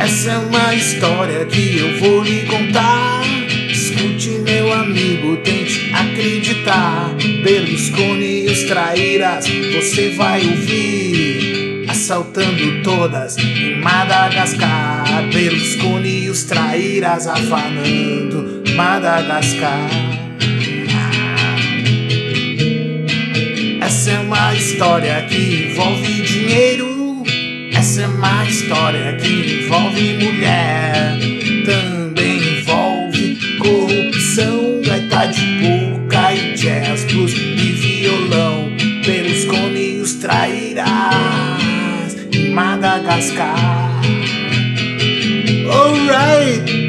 Essa é uma história que eu vou lhe contar. Escute, meu amigo, tente acreditar. Berlusconi e os traíras, você vai ouvir. Assaltando todas em Madagascar. Berlusconi e os traíras afanando Madagascar. História que envolve dinheiro. Essa é uma história que envolve mulher. Também envolve corrupção, gaita de boca e blues e violão. Pelos coninhos trairás em Madagascar. Alright!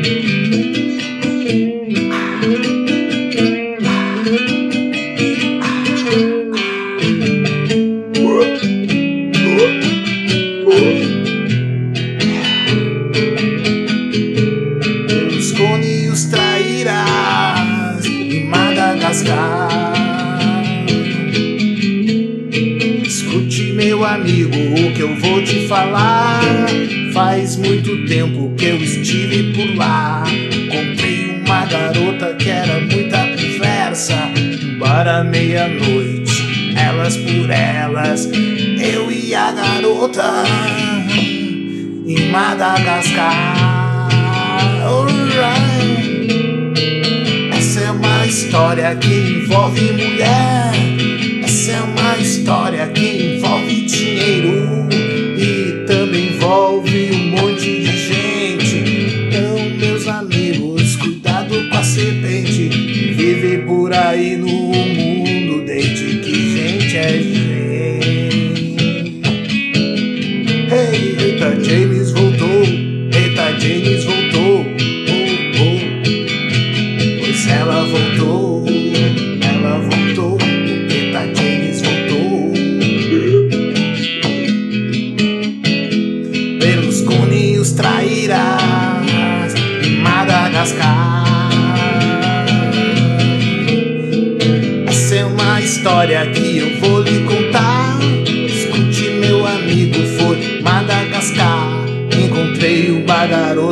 Faz muito tempo que eu estive por lá. Comprei uma garota que era muita conversa. Para meia-noite, elas por elas, eu e a garota em Madagascar. Essa é uma história que envolve mulher. Essa é uma história que envolve dinheiro por aí no mundo desde que gente é gente. Hey, eita, James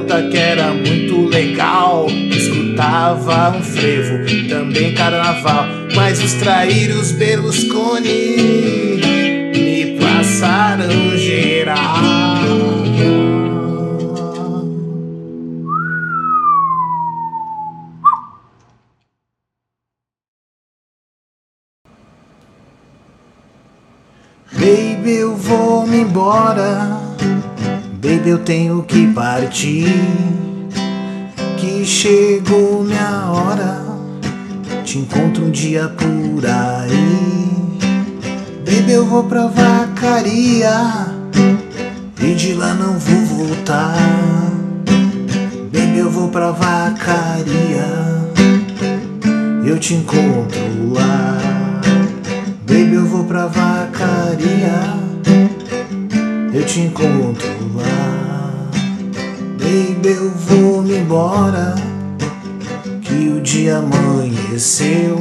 que era muito legal. Escutava um frevo, também carnaval. Mas os traíros Berlusconi me passaram geral. Baby, eu vou me embora. Baby, eu tenho que partir. Que chegou minha hora. Te encontro um dia por aí. Baby, eu vou pra vacaria. E de lá não vou voltar. Baby, eu vou pra vacaria. Eu te encontro lá. Baby, eu vou pra vacaria. Eu te encontro Baby, eu vou me embora. Que o dia amanheceu.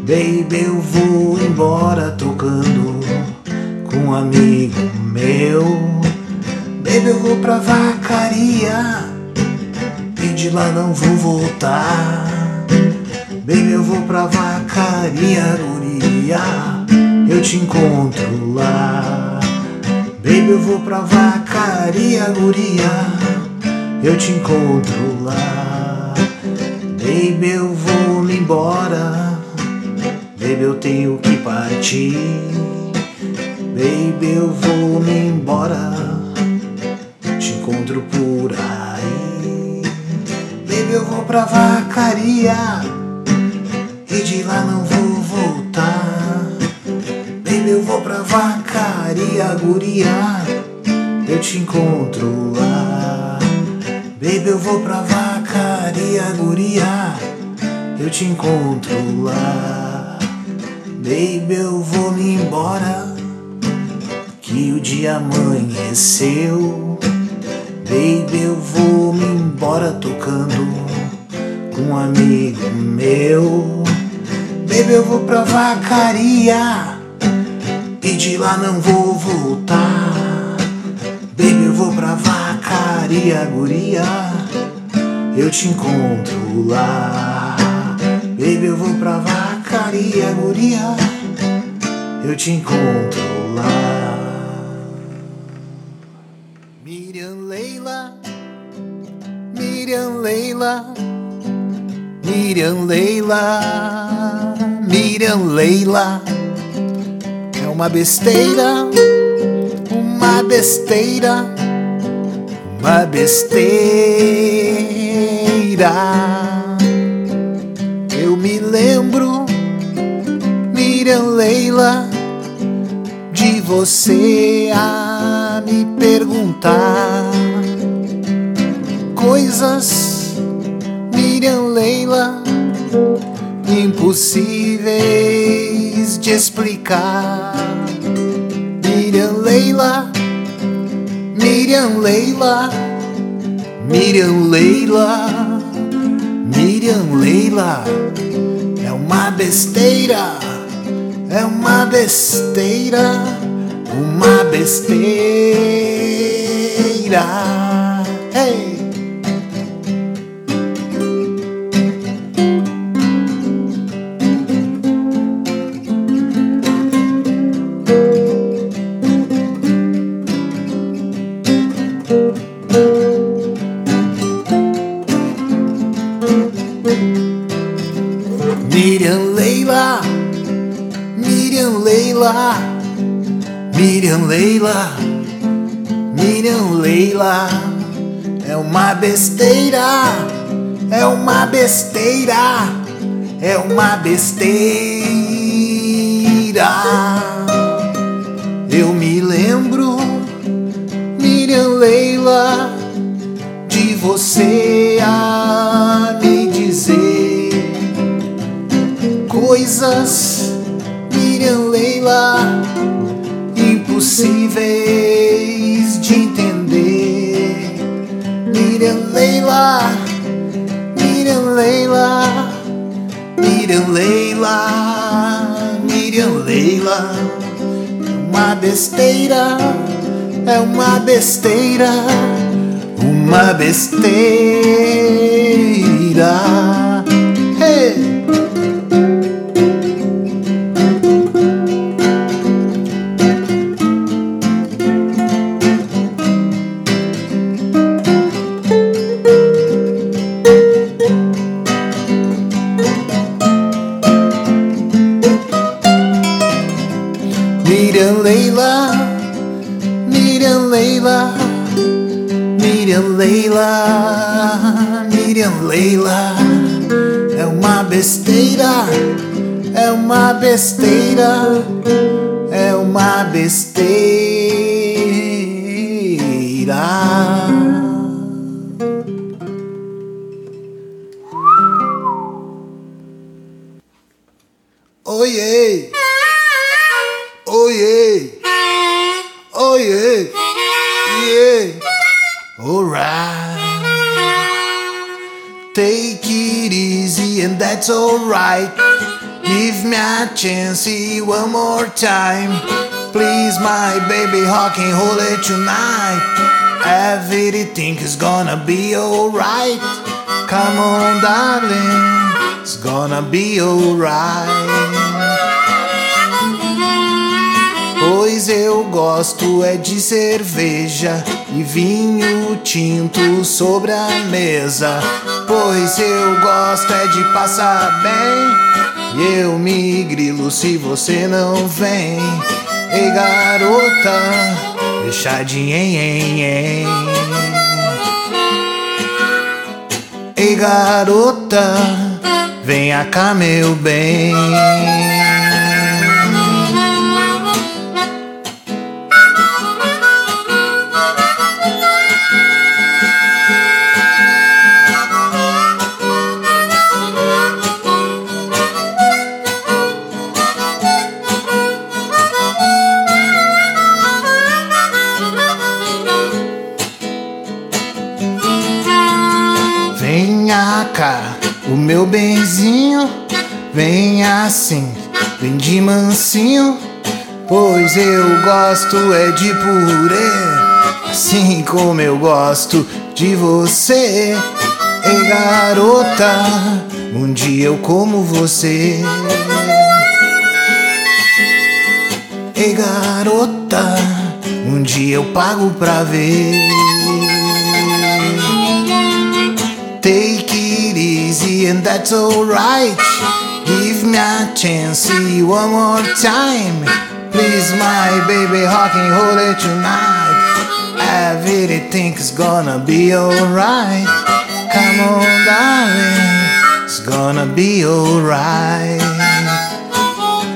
Baby, eu vou embora tocando com um amigo meu. Baby, eu vou pra vacaria. E de lá não vou voltar. Baby, eu vou pra vacaria, guria. Eu te encontro lá. Baby, eu vou pra vacaria, guria. Eu te encontro lá. Baby, eu vou me embora. Baby, eu tenho que partir. Baby, eu vou me embora. Te encontro por aí. Baby, eu vou pra vacaria. E de lá não vou voltar. Pra vacaria, guria. Eu te encontro lá. Baby, eu vou pra vacaria, guria. Eu te encontro lá. Baby, eu vou me embora. Que o dia amanheceu. Baby, eu vou me embora tocando com um amigo meu. Baby, eu vou pra vacaria e de lá não vou voltar. Baby, eu vou pra vacaria, guria. Eu te encontro lá. Baby, eu vou pra vacaria, guria. Eu te encontro lá. Miriam Leila, Miriam Leila, Miriam Leila, Miriam Leila. Uma besteira, uma besteira, uma besteira. Eu me lembro, Miriam Leila, de você a me perguntar coisas, Miriam Leila, impossíveis de explicar. Miriam Leila, Miriam Leila, Miriam Leila, Miriam Leila, é uma besteira, é uma besteira, uma besteira. Hey! É uma besteira. Eu me lembro, Miriam Leila, de você a me dizer coisas, Miriam Leila, impossíveis de entender. Miriam Leila, Miriam Leila, Miriam Leila, Miriam Leila, uma besteira, é uma besteira, uma besteira. Miriam Leila, Miriam Leila, é uma besteira, é uma besteira, é uma besteira. And that's alright. Give me a chance see one more time. Please, my baby, how can hold it tonight? Everything is gonna be alright. Come on, darling, it's gonna be alright. Eu gosto é de cerveja e vinho tinto sobre a mesa. Pois eu gosto é de passar bem. E eu me grilo se você não vem. Ei garota, em, em, em. Ei garota, venha cá meu bem. Venha cá, Vem assim, vem de mansinho, pois eu gosto é de purê, assim como eu gosto de você. Ei garota, um dia eu como você. Ei garota, um dia eu pago pra ver. And that's alright. Give me a chance, see you one more time. Please, my baby, hawking, hold it tonight. I really think it's gonna be alright. Come on, darling, it's gonna be alright.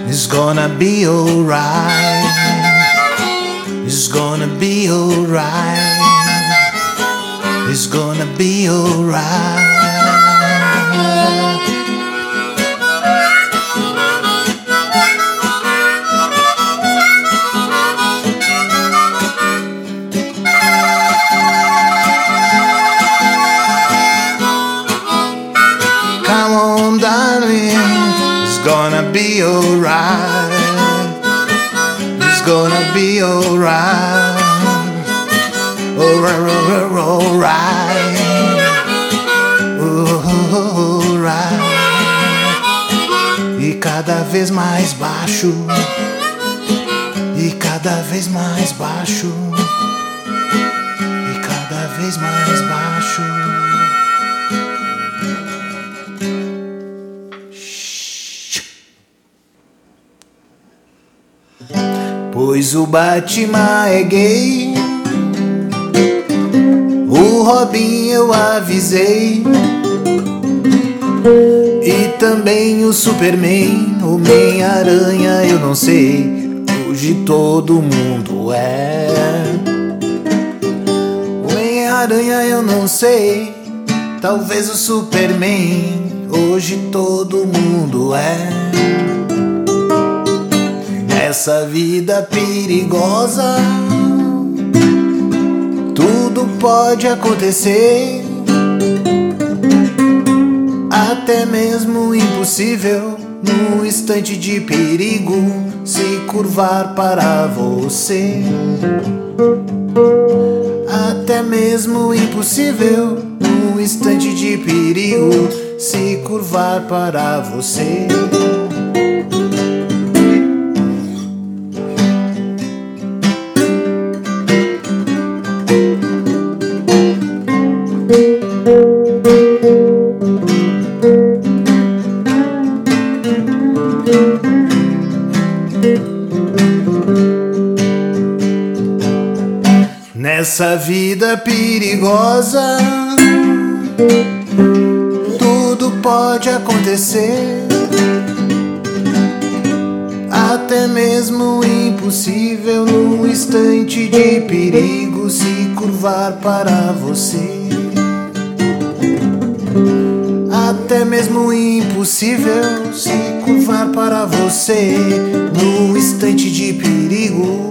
It's gonna be alright. It's gonna be alright. It's gonna be alright. Vez mais baixo. E cada vez mais baixo. E cada vez mais baixo. Pois o Batman é gay. O Robin eu avisei. Também o Superman, Homem-Aranha eu não sei. Hoje todo mundo é. Homem-Aranha eu não sei. Talvez o Superman. Hoje todo mundo é. Nessa vida perigosa, tudo pode acontecer, até mesmo impossível. No instante de perigo, se curvar para você. Até mesmo impossível, no instante de perigo, se curvar para você. Nessa vida perigosa, tudo pode acontecer, até mesmo impossível no instante de perigo se curvar para você. Até mesmo impossível se curvar para você no instante de perigo.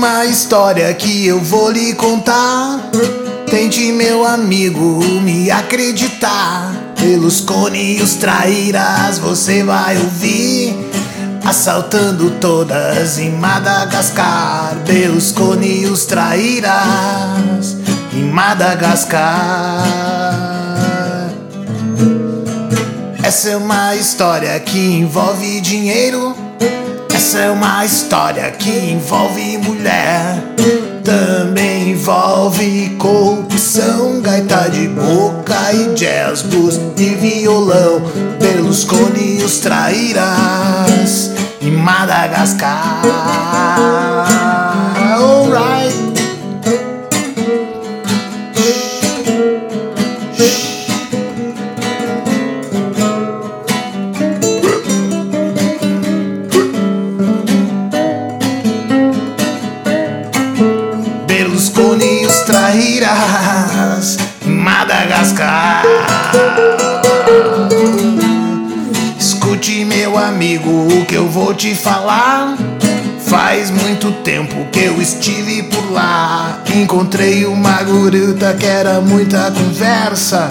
Uma história que eu vou lhe contar. Tente, meu amigo, me acreditar. Pelos cones traíras você vai ouvir. Assaltando todas em Madagascar. Pelos cones traíras em Madagascar. Essa é uma história que envolve dinheiro. Essa é uma história que envolve mulher. Também envolve corrupção, gaita de boca e jazz, blues e violão. Berlusconi e os traíras em Madagascar. Encontrei uma guruta que era muita conversa.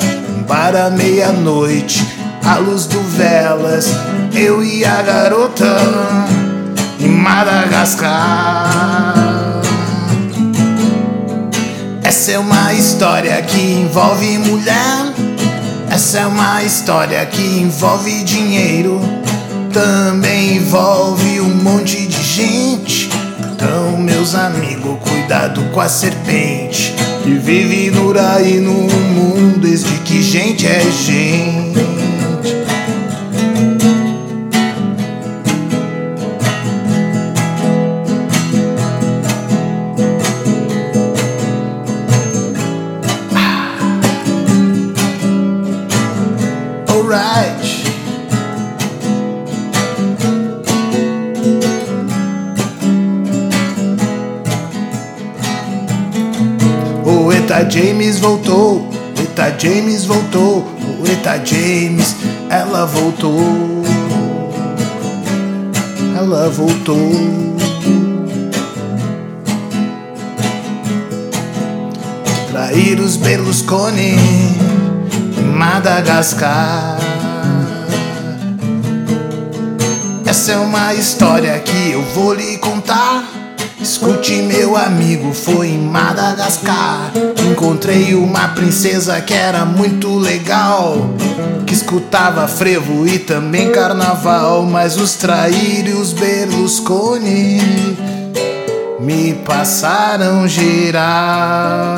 Para meia-noite, à luz do velas, eu e a garota em Madagascar. Essa é uma história que envolve mulher. Essa é uma história que envolve dinheiro também envolve um monte de gente. Então, meus amigos, cuidado com a serpente que vive por aí no Voltou, Eta James voltou, o Eta James, ela voltou, ela voltou. Trair os Berlusconi, Madagascar. Essa é uma história que eu vou lhe contar. Escute, meu amigo, foi em Madagascar. Encontrei uma princesa que era muito legal. Que escutava frevo e também carnaval. Mas os trair e os Berlusconi me passaram geral.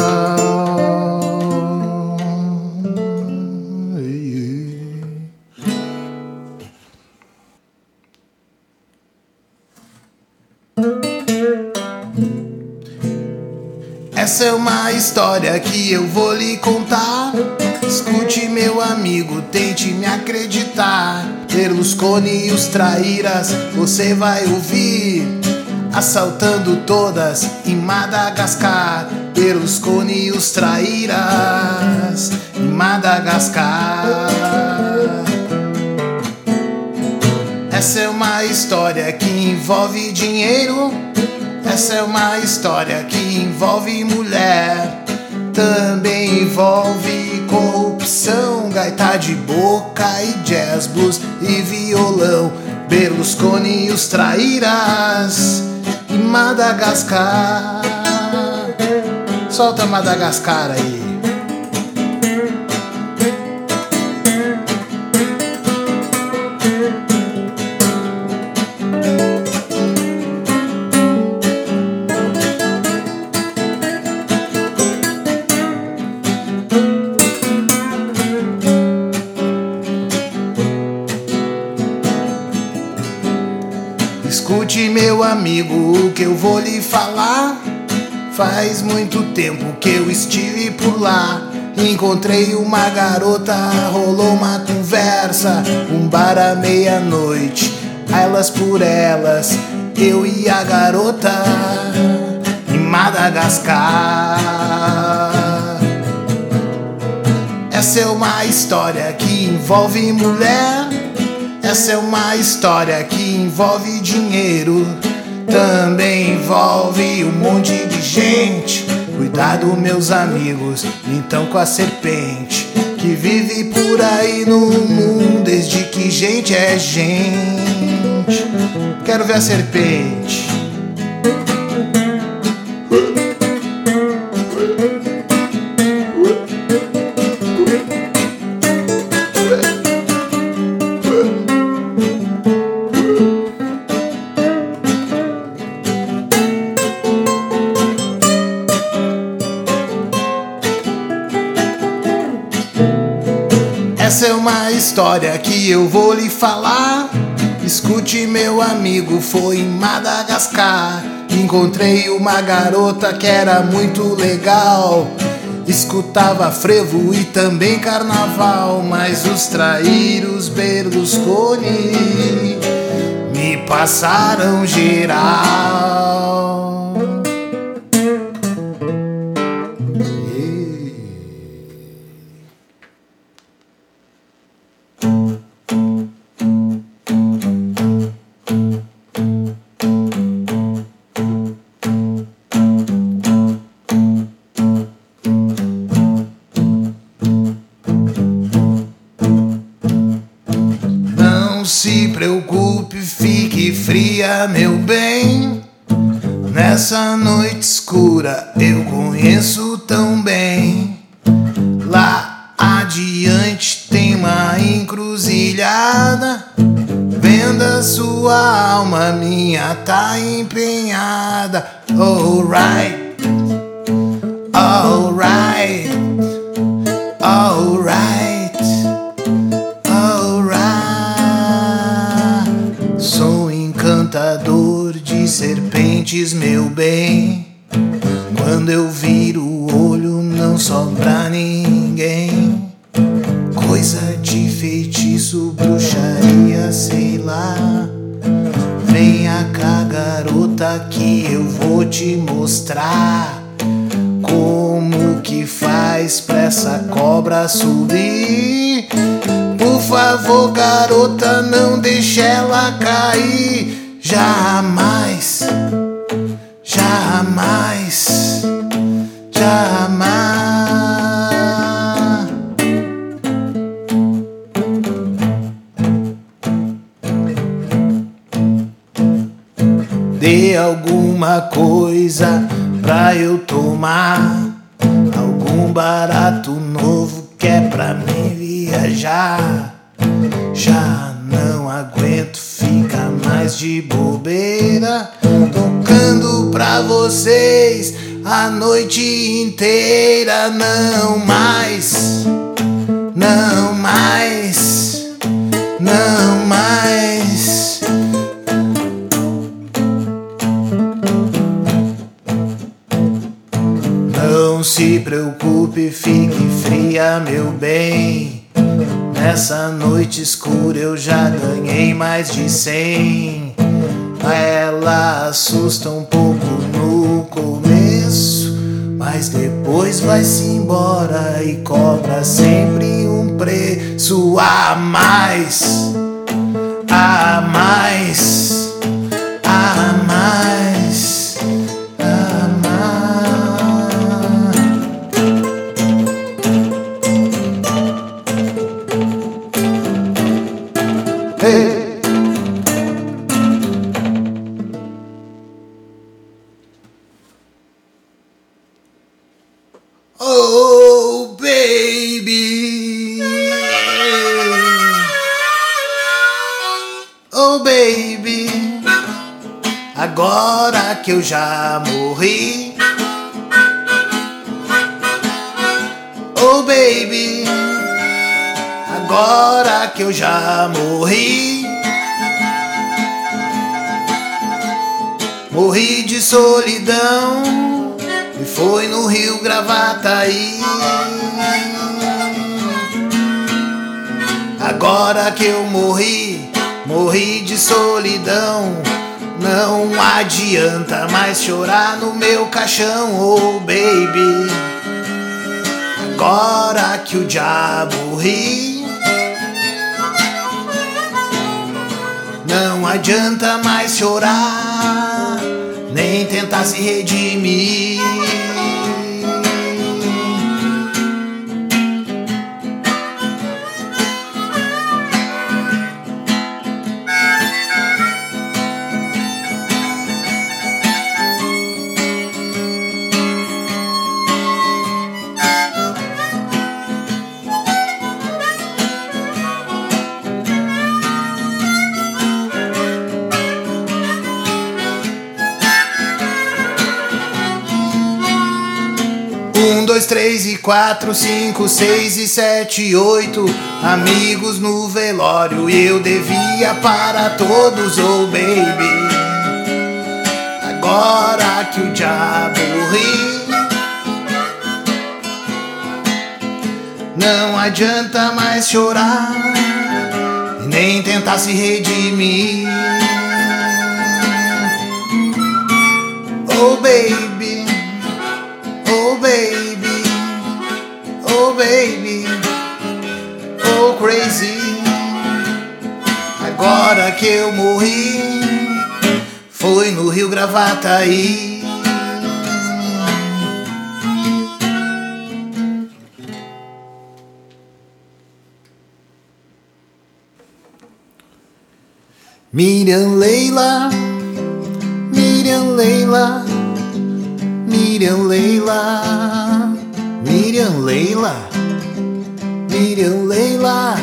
Essa é uma história que eu vou lhe contar. Escute, meu amigo, tente me acreditar. Berlusconi e os traíras, você vai ouvir. Assaltando todas em Madagascar. Berlusconi e os traíras em Madagascar. Essa é uma história que envolve dinheiro. Essa é uma história que envolve mulher, também envolve corrupção, gaita de boca e jazz, blues e violão. Berlusconi e os traíras em Madagascar. Solta Madagascar aí. Que eu vou lhe falar. Faz muito tempo que eu estive por lá. Encontrei uma garota, rolou uma conversa. Um bar à meia-noite, elas por elas. Eu e a garota em Madagascar. Essa é uma história que envolve mulher. Essa é uma história que envolve dinheiro, também envolve um monte de gente. Cuidado, meus amigos, então com a serpente que vive por aí no mundo desde que gente é gente. Quero ver a serpente. Que eu vou lhe falar. Escute, meu amigo, foi em Madagascar. Encontrei uma garota que era muito legal. Escutava frevo e também carnaval. Mas os traíros Berlusconi me passaram geral. Alright, subir. Por favor, garota, não deixe ela cair. Jamais, jamais, jamais. Dê alguma coisa pra eu tomar. Algum barato novo é pra mim viajar. Já não aguento ficar mais de bobeira. Tocando pra vocês a noite inteira. Não mais, não mais, não mais. Não se preocupe, fique fria, meu bem. Nessa noite escura eu já ganhei mais de cem. Ela assusta um pouco no começo, mas depois vai-se embora e cobra sempre um preço a mais, a mais, que eu já morri. Oh, baby. Agora que eu já morri. Morri de solidão e foi no Rio Gravataí. Agora que eu morri, morri de solidão. Não adianta mais chorar no meu caixão, oh baby. Agora que o diabo ri. Não adianta mais chorar, nem tentar se redimir. Três e quatro, cinco, seis e sete, oito amigos no velório e eu devia para todos, oh baby. Agora que o diabo ri, não adianta mais chorar nem tentar se redimir. Oh baby. Agora que eu morri, foi no Rio Gravataí. Miriam Leila Leila, Miriam Leila, Miriam Leila, Miriam Leila,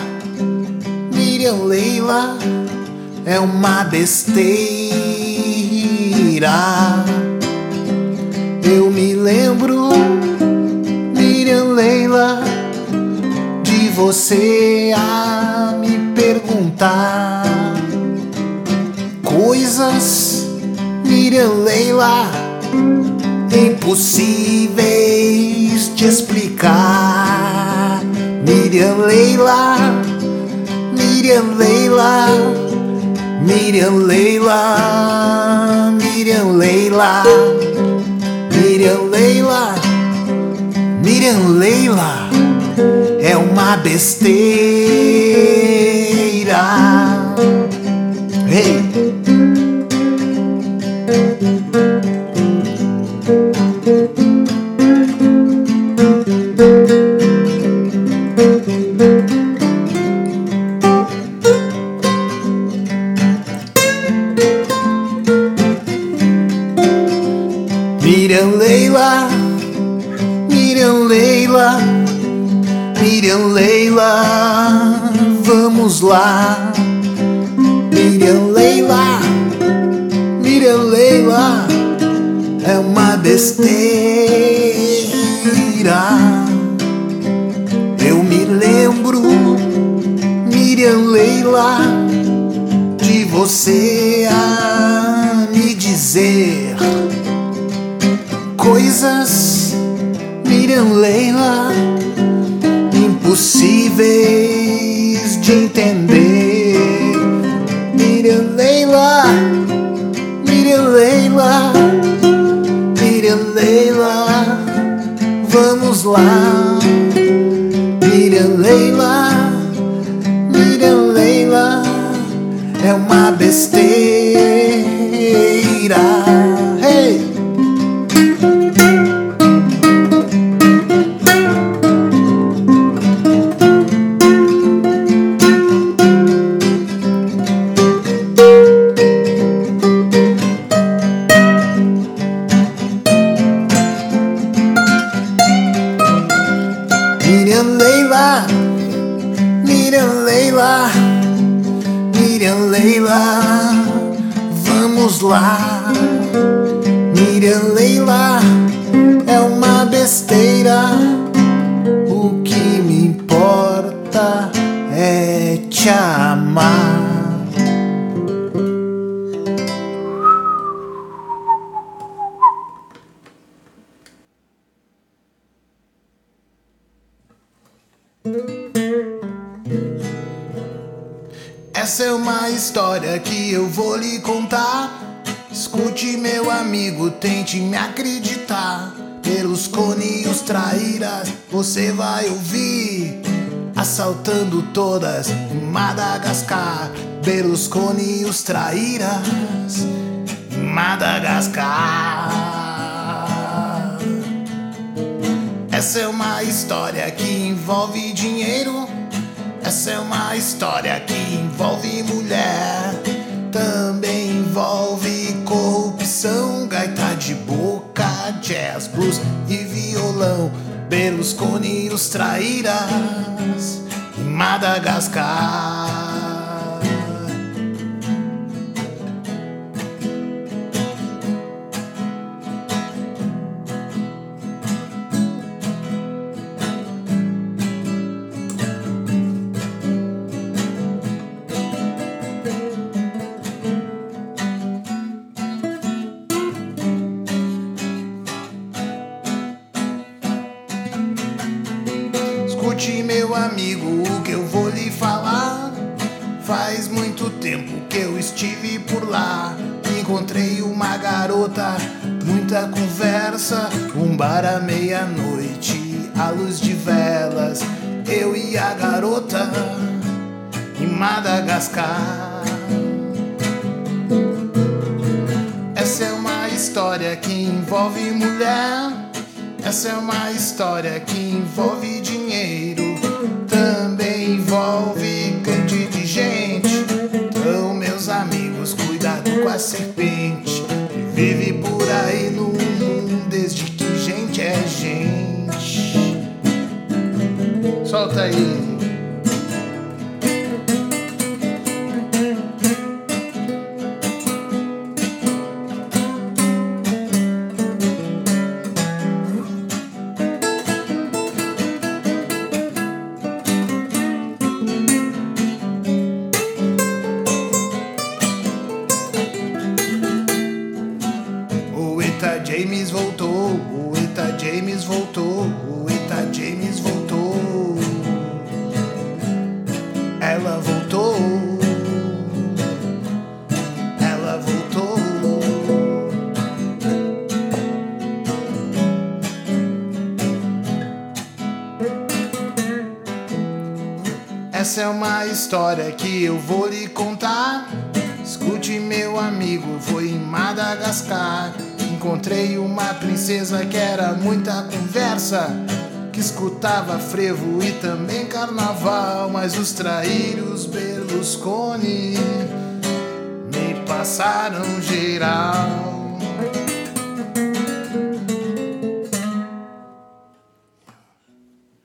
Miriam Leila é uma besteira. Eu me lembro, Miriam Leila, de você a me perguntar coisas, Miriam Leila, impossíveis de explicar. Miriam Leila, Miriam Leila, Miriam Leila, Miriam Leila, Miriam Leila, Miriam Leila é uma besteira. Miriam Leila, vamos lá. Miriam Leila, Miriam Leila, é uma besteira. Eu me lembro, Miriam Leila, de você a me dizer coisas, Miriam Leila, impossíveis de entender. Miriam Leila, Miriam Leila, Miriam Leila, vamos lá. Miriam Leila, Miriam Leila, é uma besteira. Vai ouvir. Assaltando todas em Madagascar. Berlusconi e os traíras Madagascar. Essa é uma história que envolve dinheiro. Essa é uma história que envolve mulher, também envolve corrupção, gaita de boca, jazz, blues e violão. Berlusconi os traíras em Madagascar. Escute, meu amigo, o que eu vou lhe falar. Faz muito tempo que eu estive por lá. Encontrei uma garota, muita conversa. Um bar à meia-noite, à luz de velas. Eu e a garota em Madagascar. Essa é uma história que envolve mulher. Essa é uma história que envolve dinheiro, também envolve grande de gente. Então, meus amigos, cuidado com a serpente que vive por aí no mundo desde que gente é gente. Solta aí. História que eu vou lhe contar. Escute, meu amigo, foi em Madagascar. Encontrei uma princesa que era muita conversa, que escutava frevo e também carnaval. Mas os traíros Berlusconi me passaram geral.